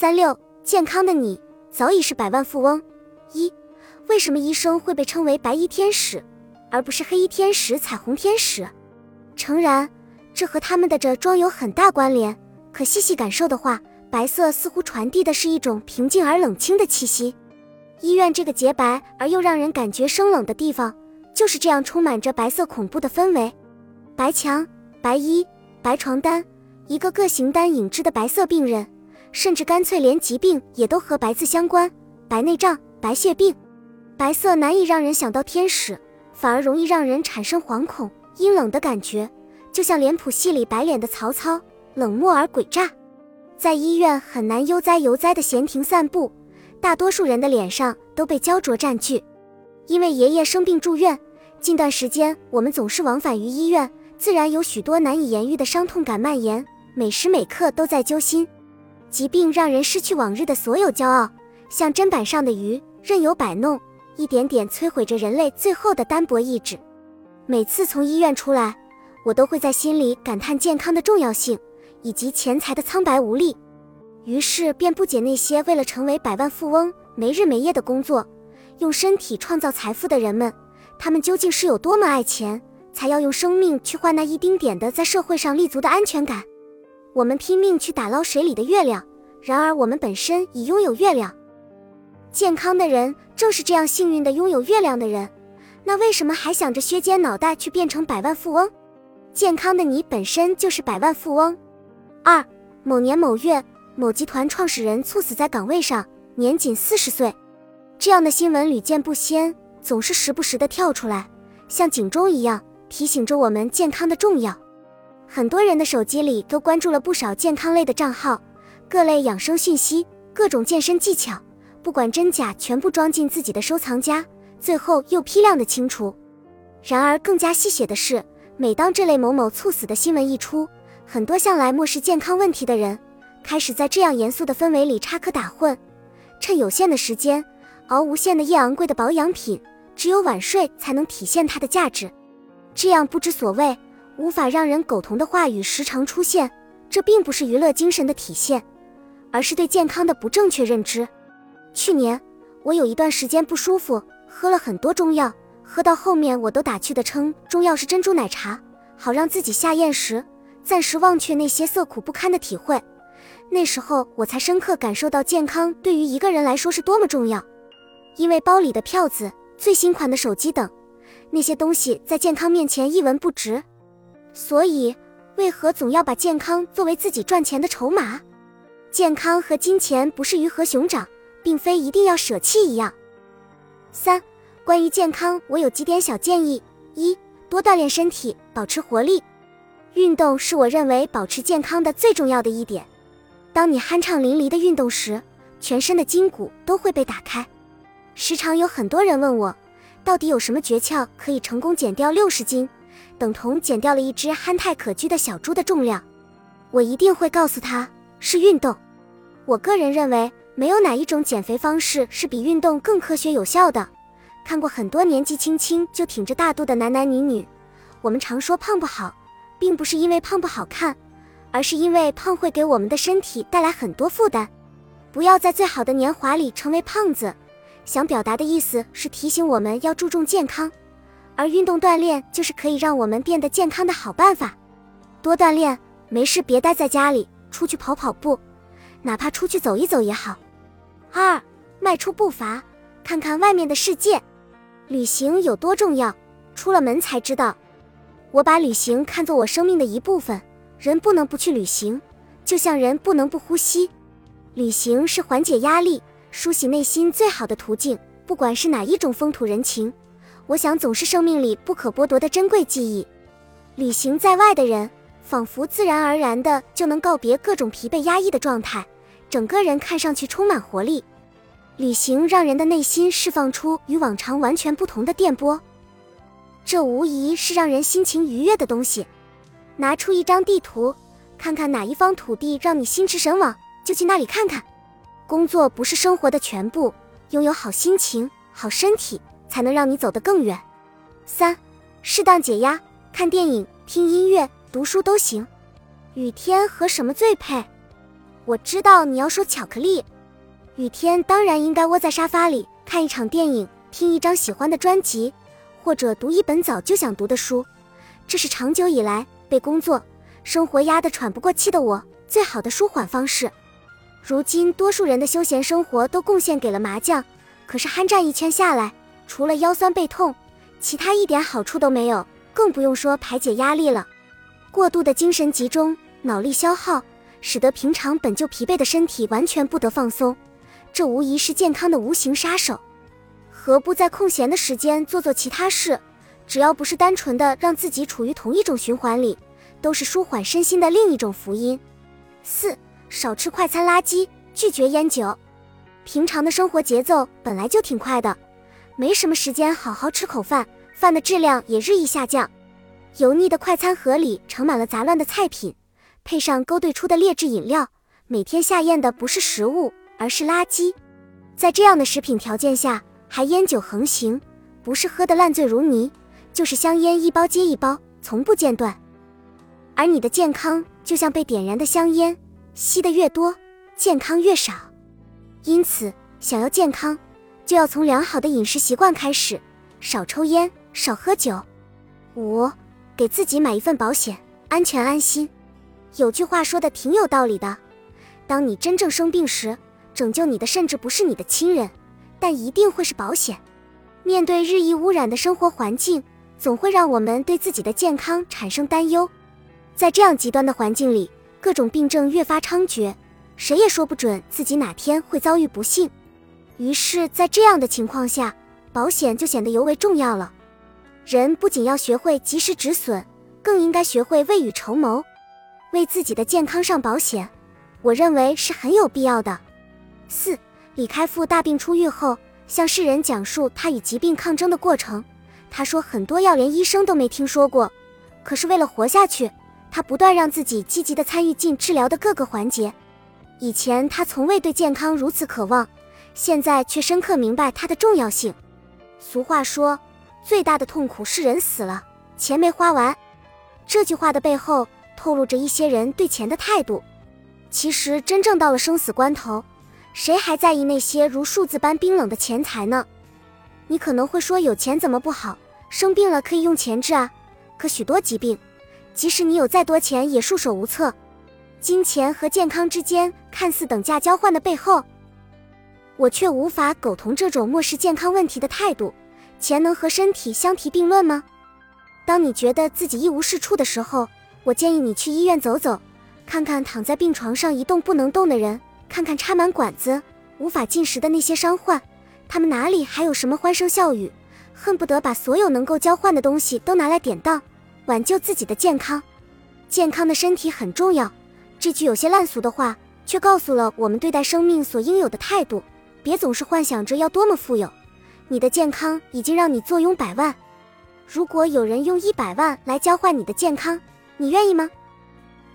三六健康的你早已是百万富翁。一，为什么医生会被称为白衣天使，而不是黑衣天使、彩虹天使？诚然，这和他们的着装有很大关联。可细细感受的话，白色似乎传递的是一种平静而冷清的气息。医院这个洁白而又让人感觉生冷的地方，就是这样充满着白色恐怖的氛围。白墙、白衣、白床单，一个个形单影只的白色病人，甚至干脆连疾病也都和白字相关：白内障、白血病。白色难以让人想到天使，反而容易让人产生惶恐、阴冷的感觉，就像脸谱戏里白脸的曹操，冷漠而诡诈。在医院很难悠哉悠哉的闲庭散步，大多数人的脸上都被焦灼占据。因为爷爷生病住院，近段时间我们总是往返于医院。自然有许多难以言喻的伤痛感蔓延，每时每刻都在揪心。疾病让人失去往日的所有骄傲，像砧板上的鱼，任由摆弄，一点点摧毁着人类最后的单薄意志。每次从医院出来，我都会在心里感叹健康的重要性，以及钱财的苍白无力。于是便不解那些为了成为百万富翁没日没夜的工作，用身体创造财富的人们，他们究竟是有多么爱钱？才要用生命去换那一丁点的在社会上立足的安全感。我们拼命去打捞水里的月亮，然而我们本身已拥有月亮。健康的人正是这样幸运的拥有月亮的人，那为什么还想着削尖脑袋去变成百万富翁？健康的你本身就是百万富翁。二，某年某月，某集团创始人猝死在岗位上，年仅四十岁。这样的新闻屡见不鲜，总是时不时的跳出来，像警钟一样。提醒着我们健康的重要。很多人的手机里都关注了不少健康类的账号，各类养生讯息、各种健身技巧，不管真假，全部装进自己的收藏夹，最后又批量的清除。然而，更加吸血的是，每当这类某某猝死的新闻一出，很多向来漠视健康问题的人，开始在这样严肃的氛围里插科打诨，趁有限的时间熬无限的夜昂贵的保养品，只有晚睡才能体现它的价值。这样不知所谓、无法让人苟同的话语时常出现，这并不是娱乐精神的体现，而是对健康的不正确认知。去年我有一段时间不舒服，喝了很多中药，喝到后面我都打趣的称中药是珍珠奶茶，好让自己下咽时暂时忘却那些涩苦不堪的体会。那时候我才深刻感受到健康对于一个人来说是多么重要，因为包里的票子、最新款的手机等。那些东西在健康面前一文不值，所以为何总要把健康作为自己赚钱的筹码？健康和金钱不是鱼和熊掌，并非一定要舍弃一样。三、关于健康，我有几点小建议：一、多锻炼身体，保持活力。运动是我认为保持健康的最重要的一点。当你酣畅淋漓的运动时，全身的筋骨都会被打开。时常有很多人问我。到底有什么诀窍可以成功减掉六十斤，等同减掉了一只憨态可掬的小猪的重量？我一定会告诉他是运动。我个人认为，没有哪一种减肥方式是比运动更科学有效的。看过很多年纪轻轻就挺着大肚的男男女女，我们常说胖不好，并不是因为胖不好看，而是因为胖会给我们的身体带来很多负担。不要在最好的年华里成为胖子。想表达的意思是提醒我们要注重健康，而运动锻炼就是可以让我们变得健康的好办法。多锻炼，没事别待在家里，出去跑跑步，哪怕出去走一走也好。二，迈出步伐，看看外面的世界。旅行有多重要，出了门才知道。我把旅行看作我生命的一部分，人不能不去旅行，就像人不能不呼吸。旅行是缓解压力。梳洗内心最好的途径，不管是哪一种风土人情，我想总是生命里不可剥夺的珍贵记忆。旅行在外的人，仿佛自然而然的就能告别各种疲惫压抑的状态，整个人看上去充满活力。旅行让人的内心释放出与往常完全不同的电波，这无疑是让人心情愉悦的东西。拿出一张地图，看看哪一方土地让你心驰神往，就去那里看看。工作不是生活的全部，拥有好心情、好身体，才能让你走得更远。三，适当解压，看电影、听音乐、读书都行。雨天和什么最配？我知道你要说巧克力。雨天当然应该窝在沙发里看一场电影，听一张喜欢的专辑，或者读一本早就想读的书。这是长久以来被工作、生活压得喘不过气的我最好的舒缓方式。如今，多数人的休闲生活都贡献给了麻将，可是酣战一圈下来，除了腰酸背痛，其他一点好处都没有，更不用说排解压力了。过度的精神集中、脑力消耗，使得平常本就疲惫的身体完全不得放松。这无疑是健康的无形杀手，何不在空闲的时间做做其他事？只要不是单纯的让自己处于同一种循环里，都是舒缓身心的另一种福音。四，少吃快餐垃圾，拒绝烟酒。平常的生活节奏本来就挺快的，没什么时间好好吃口饭，饭的质量也日益下降。油腻的快餐盒里盛满了杂乱的菜品，配上勾兑出的劣质饮料，每天下咽的不是食物。而是垃圾，在这样的食品条件下，还烟酒横行，不是喝得烂醉如泥，就是香烟一包接一包，从不间断。而你的健康就像被点燃的香烟，吸得越多，健康越少。因此，想要健康，就要从良好的饮食习惯开始，少抽烟，少喝酒。五，给自己买一份保险，安全安心。有句话说的挺有道理的，当你真正生病时。拯救你的甚至不是你的亲人，但一定会是保险。面对日益污染的生活环境，总会让我们对自己的健康产生担忧。在这样极端的环境里，各种病症越发猖獗，谁也说不准自己哪天会遭遇不幸。于是，在这样的情况下，保险就显得尤为重要了。人不仅要学会及时止损，更应该学会未雨绸缪，为自己的健康上保险。我认为是很有必要的。四，李开复大病初愈后，向世人讲述他与疾病抗争的过程。他说，很多药连医生都没听说过，可是为了活下去，他不断让自己积极地参与进治疗的各个环节。以前他从未对健康如此渴望，现在却深刻明白它的重要性。俗话说，最大的痛苦是人死了，钱没花完。这句话的背后透露着一些人对钱的态度。其实，真正到了生死关头。谁还在意那些如数字般冰冷的钱财呢？你可能会说，有钱怎么不好？生病了可以用钱治啊。可许多疾病，即使你有再多钱，也束手无策。金钱和健康之间看似等价交换的背后，我却无法苟同这种漠视健康问题的态度。钱能和身体相提并论吗？当你觉得自己一无是处的时候，我建议你去医院走走，看看躺在病床上一动不能动的人。看看插满管子、无法进食的那些伤患，他们哪里还有什么欢声笑语？恨不得把所有能够交换的东西都拿来典当，挽救自己的健康。健康的身体很重要。这句有些烂俗的话，却告诉了我们对待生命所应有的态度。别总是幻想着要多么富有，你的健康已经让你坐拥百万。如果有人用一百万来交换你的健康，你愿意吗？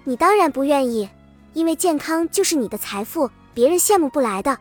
你当然不愿意。因为健康就是你的财富，别人羡慕不来的。